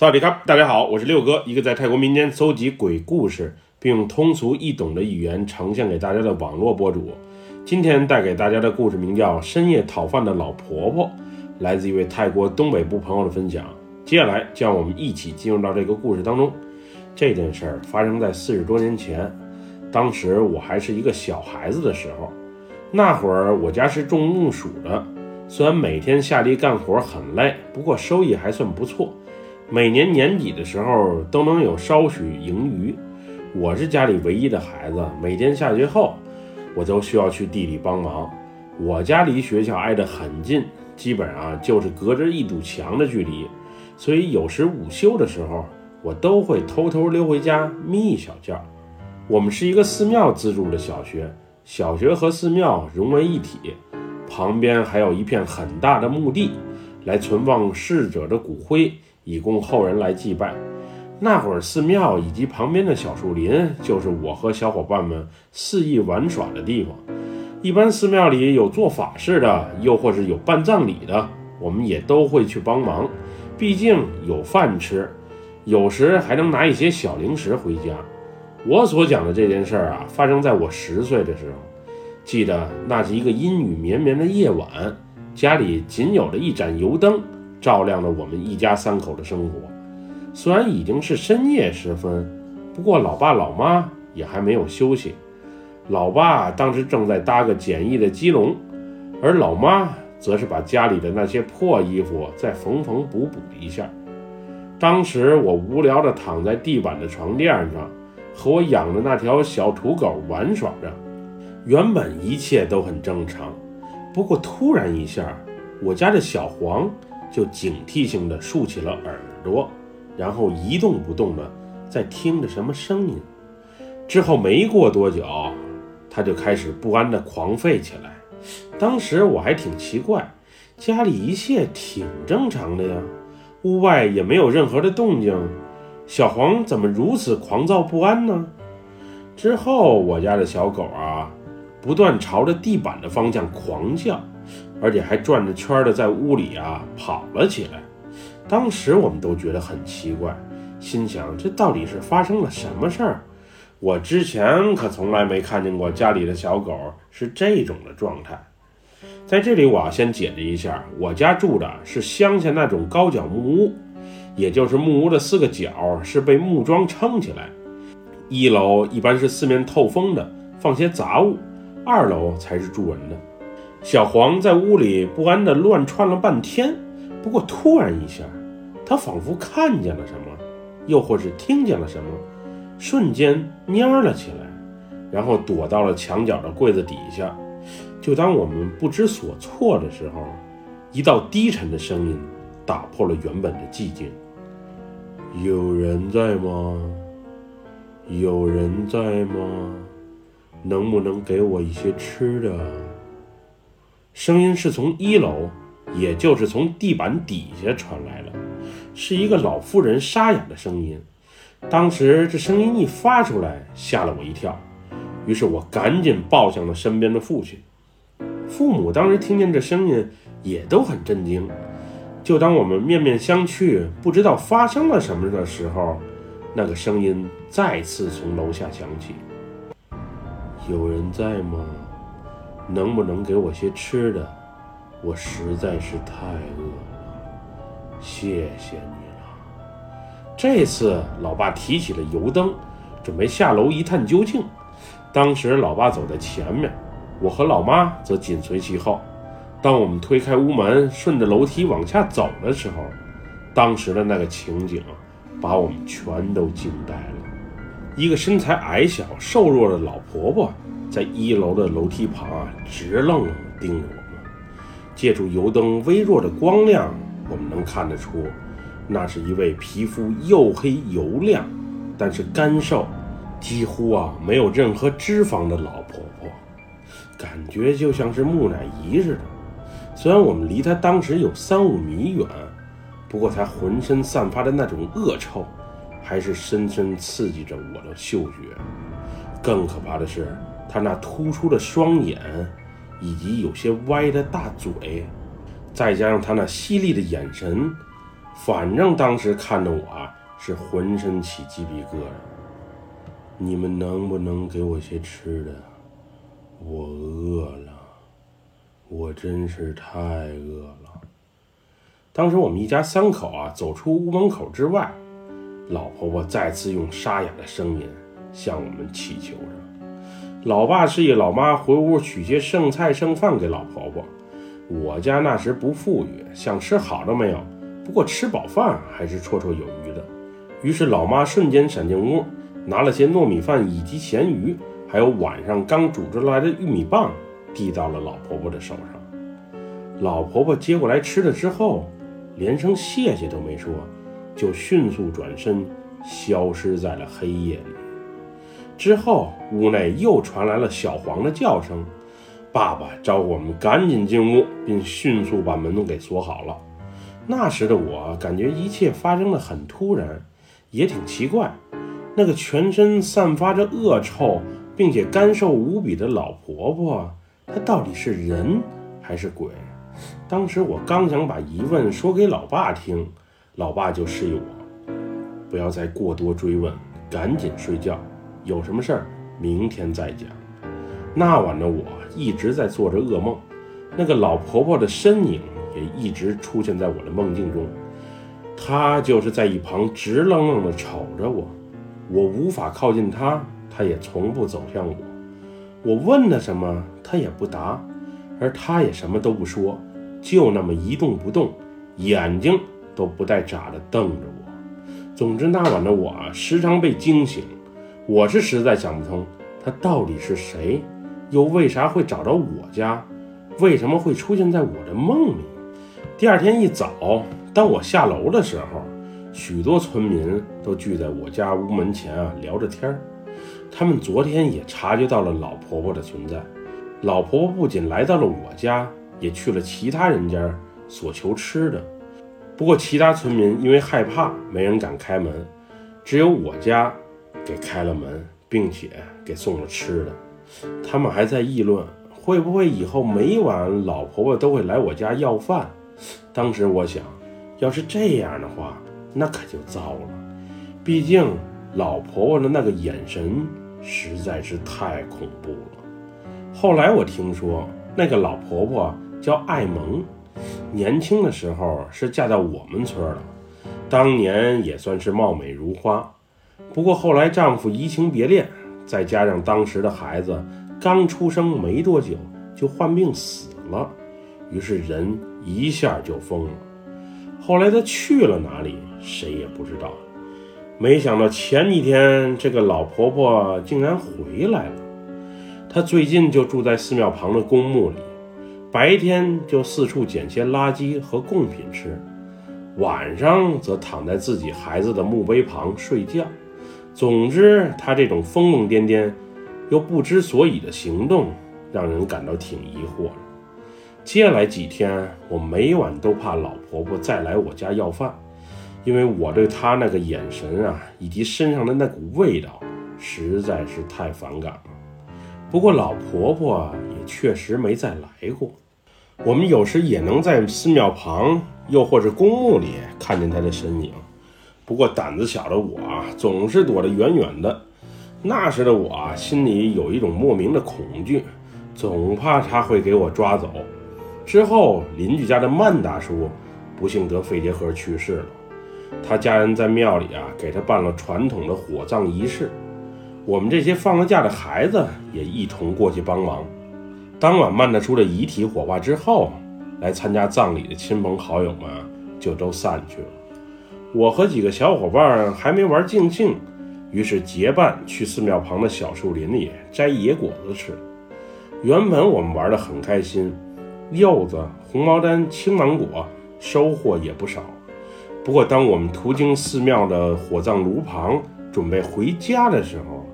萨瓦迪卡，大家好，我是六哥，一个在泰国民间搜集鬼故事，并用通俗易懂的语言呈现给大家的网络博主。今天带给大家的故事名叫《深夜讨饭的老婆婆》，来自一位泰国东北部朋友的分享。接下来，就让我们一起进入到这个故事当中。这件事儿发生在四十多年前，当时我还是一个小孩子的时候。那会儿我家是种木薯的，虽然每天下地干活很累，不过收益还算不错。每年年底的时候都能有少许盈余。我是家里唯一的孩子，每天下学后，我都需要去地里帮忙。我家离学校挨得很近，基本上就是隔着一堵墙的距离，所以有时午休的时候，我都会偷偷溜回家眯一小觉。我们是一个寺庙资助的小学，小学和寺庙融为一体，旁边还有一片很大的墓地，来存放逝者的骨灰。以供后人来祭拜。那会儿，寺庙以及旁边的小树林，就是我和小伙伴们肆意玩耍的地方。一般寺庙里有做法事的，又或是有办葬礼的，我们也都会去帮忙。毕竟有饭吃，有时还能拿一些小零食回家。我所讲的这件事儿啊，发生在我十岁的时候。记得那是一个阴雨绵绵的夜晚，家里仅有的一盏油灯。照亮了我们一家三口的生活。虽然已经是深夜时分，不过老爸老妈也还没有休息。老爸当时正在搭个简易的鸡笼，而老妈则是把家里的那些破衣服再缝缝补补一下。当时我无聊地躺在地板的床垫上，和我养的那条小土狗玩耍着。原本一切都很正常，不过突然一下，我家的小黄。就警惕性地竖起了耳朵，然后一动不动地在听着什么声音。之后没过多久，他就开始不安地狂吠起来。当时我还挺奇怪，家里一切挺正常的呀，屋外也没有任何的动静，小黄怎么如此狂躁不安呢？之后我家的小狗啊，不断朝着地板的方向狂叫。而且还转着圈的在屋里啊跑了起来，当时我们都觉得很奇怪，心想这到底是发生了什么事儿？我之前可从来没看见过家里的小狗是这种的状态。在这里，我要先解释一下，我家住的是乡下那种高脚木屋，也就是木屋的四个角是被木桩撑起来，一楼一般是四面透风的，放些杂物，二楼才是住人的。小黄在屋里不安地乱窜了半天，不过突然一下，他仿佛看见了什么，又或是听见了什么，瞬间蔫了起来，然后躲到了墙角的柜子底下。就当我们不知所措的时候，一道低沉的声音打破了原本的寂静：“有人在吗？有人在吗？能不能给我一些吃的？”声音是从一楼，也就是从地板底下传来的，是一个老妇人沙哑的声音。当时这声音一发出来，吓了我一跳，于是我赶紧抱向了身边的父亲。父母当时听见这声音，也都很震惊。就当我们面面相觑，不知道发生了什么的时候，那个声音再次从楼下响起：“有人在吗？”能不能给我些吃的？我实在是太饿了，谢谢你了。这次老爸提起了油灯，准备下楼一探究竟。当时老爸走在前面，我和老妈则紧随其后。当我们推开屋门，顺着楼梯往下走的时候，当时的那个情景把我们全都惊呆了。一个身材矮小、瘦弱的老婆婆。在一楼的楼梯旁啊，直愣愣地盯着我们。借助油灯微弱的光亮，我们能看得出，那是一位皮肤黝黑油亮，但是干瘦，几乎啊没有任何脂肪的老婆婆，感觉就像是木乃伊似的。虽然我们离她当时有三五米远，不过她浑身散发的那种恶臭，还是深深刺激着我的嗅觉。更可怕的是。他那突出的双眼，以及有些歪的大嘴，再加上他那犀利的眼神，反正当时看着我啊，是浑身起鸡皮疙瘩。你们能不能给我些吃的？我饿了，我真是太饿了。当时我们一家三口啊，走出屋门口之外，老婆婆再次用沙哑的声音向我们祈求着。老爸示意老妈回屋取些剩菜剩饭给老婆婆。我家那时不富裕，想吃好的没有。不过吃饱饭还是绰绰有余的。于是老妈瞬间闪进屋，拿了些糯米饭以及咸鱼，还有晚上刚煮出来的玉米棒，递到了老婆婆的手上。老婆婆接过来吃了之后，连声谢谢都没说，就迅速转身消失在了黑夜里。之后屋内又传来了小黄的叫声。爸爸招呼我们赶紧进屋，并迅速把门都给锁好了。那时的我感觉一切发生的很突然，也挺奇怪。那个全身散发着恶臭并且干瘦无比的老婆婆，她到底是人还是鬼？当时我刚想把疑问说给老爸听，老爸就示意我不要再过多追问，赶紧睡觉。有什么事儿明天再讲。那晚的我一直在做着噩梦，那个老婆婆的身影也一直出现在我的梦境中。她就是在一旁直愣愣地瞅着我，我无法靠近她，她也从不走向我。我问她什么，她也不答，而她也什么都不说，就那么一动不动，眼睛都不带眨的瞪着我。总之，那晚的我时常被惊醒，我是实在想不通，她到底是谁。又为啥会找着我家？为什么会出现在我的梦里？第二天一早，当我下楼的时候，许多村民都聚在我家屋门前啊，聊着天儿。他们昨天也察觉到了老婆婆的存在。老婆婆不仅来到了我家，也去了其他人家索求吃的。不过其他村民因为害怕，没人敢开门，只有我家给开了门，并且给送了吃的。他们还在议论，会不会以后每晚老婆婆都会来我家要饭？当时我想，要是这样的话，那可就糟了。毕竟老婆婆的那个眼神实在是太恐怖了。后来我听说，那个老婆婆叫艾蒙，年轻的时候是嫁到我们村了，当年也算是貌美如花。不过后来丈夫移情别恋。再加上当时的孩子刚出生没多久就患病死了，于是人一下就疯了。后来他去了哪里，谁也不知道。没想到前几天这个老婆婆竟然回来了。她最近就住在寺庙旁的公墓里，白天就四处捡些垃圾和贡品吃，晚上则躺在自己孩子的墓碑旁睡觉。总之，他这种疯疯癫癫又不知所以的行动，让人感到挺疑惑的。接下来几天，我每晚都怕老婆婆再来我家要饭，因为我对她那个眼神啊，以及身上的那股味道，实在是太反感了。不过老婆婆也确实没再来过。我们有时也能在寺庙旁，又或者公墓里看见她的身影。不过胆子小的我啊，总是躲得远远的。那时的我啊，心里有一种莫名的恐惧，总怕他会给我抓走。之后，邻居家的曼大叔不幸得肺结核去世了，他家人在庙里啊给他办了传统的火葬仪式。我们这些放了假的孩子也一同过去帮忙。当晚曼大叔的遗体火化之后，来参加葬礼的亲朋好友们就都散去了。我和几个小伙伴还没玩尽兴，于是结伴去寺庙旁的小树林里摘野果子吃。原本我们玩得很开心，柚子、红毛丹、青芒果收获也不少。不过，当我们途经寺庙的火葬炉旁，准备回家的时候，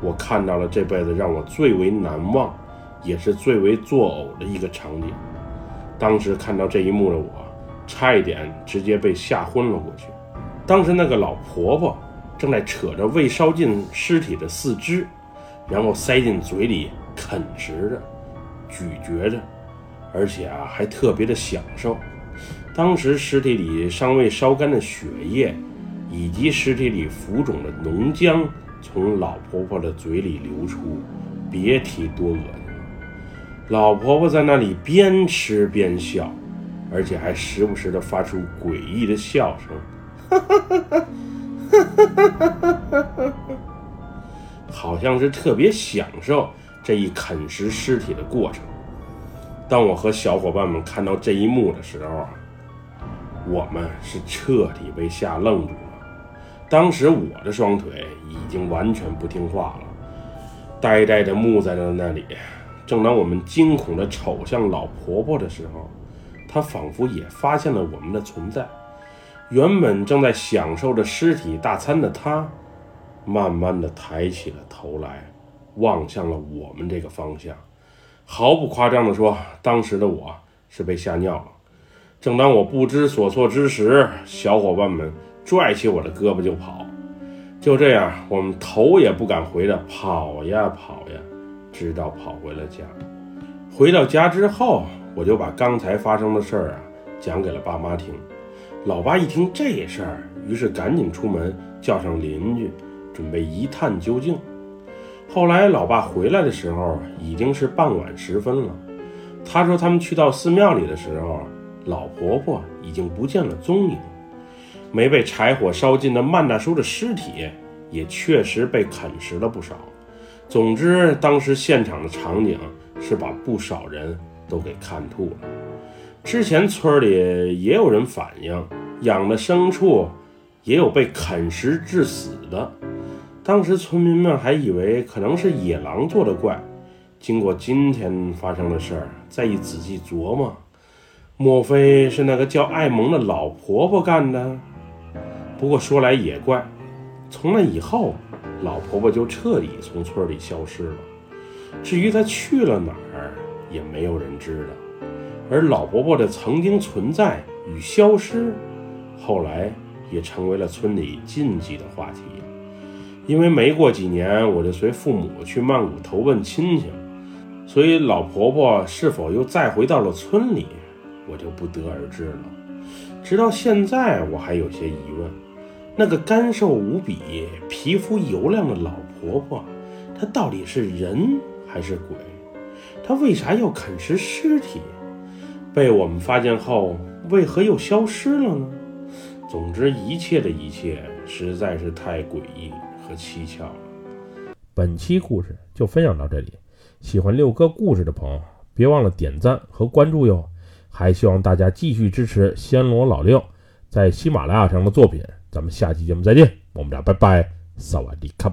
我看到了这辈子让我最为难忘，也是最为作呕的一个场景。当时看到这一幕的我，差一点直接被吓昏了过去。当时那个老婆婆正在扯着未烧尽尸体的四肢，然后塞进嘴里啃食着、咀嚼着，而且啊还特别的享受。当时尸体里尚未烧干的血液，以及尸体里浮肿的脓浆从老婆婆的嘴里流出，别提多恶心了。老婆婆在那里边吃边笑，而且还时不时地发出诡异的笑声，哈哈哈哈哈哈好像是特别享受这一啃食尸体的过程。当我和小伙伴们看到这一幕的时候啊。我们是彻底被吓愣住了。当时我的双腿已经完全不听话了，呆呆地木在了那里。正当我们惊恐地瞅向老婆婆的时候，她仿佛也发现了我们的存在。原本正在享受着尸体大餐的他，慢慢的抬起了头来，望向了我们这个方向。毫不夸张的说，当时的我是被吓尿了。正当我不知所措之时，小伙伴们拽起我的胳膊就跑。就这样，我们头也不敢回的跑呀跑呀，直到跑回了家。回到家之后，我就把刚才发生的事儿啊讲给了爸妈听。老爸一听这事儿，于是赶紧出门叫上邻居，准备一探究竟。后来，老爸回来的时候已经是傍晚时分了。他说他们去到寺庙里的时候。老婆婆已经不见了踪影，没被柴火烧尽的曼大叔的尸体也确实被啃食了不少。总之，当时现场的场景是把不少人都给看吐了。之前村里也有人反映，养的牲畜也有被啃食致死的。当时村民们还以为可能是野狼做的怪。经过今天发生的事儿，再一仔细琢磨。莫非是那个叫艾蒙的老婆婆干的？不过说来也怪，从那以后，老婆婆就彻底从村里消失了。至于她去了哪儿，也没有人知道。而老婆婆的曾经存在与消失，后来也成为了村里禁忌的话题。因为没过几年，我就随父母去曼谷投奔亲戚，所以老婆婆是否又再回到了村里？我就不得而知了。直到现在，我还有些疑问：那个干瘦无比、皮肤油亮的老婆婆，她到底是人还是鬼？她为啥要啃食尸体？被我们发现后，为何又消失了呢？总之，一切的一切实在是太诡异和蹊跷了。本期故事就分享到这里，喜欢六哥故事的朋友，别忘了点赞和关注哟。还希望大家继续支持暹罗老六在喜马拉雅上的作品。咱们下期节目再见，我们俩拜拜，萨瓦迪卡。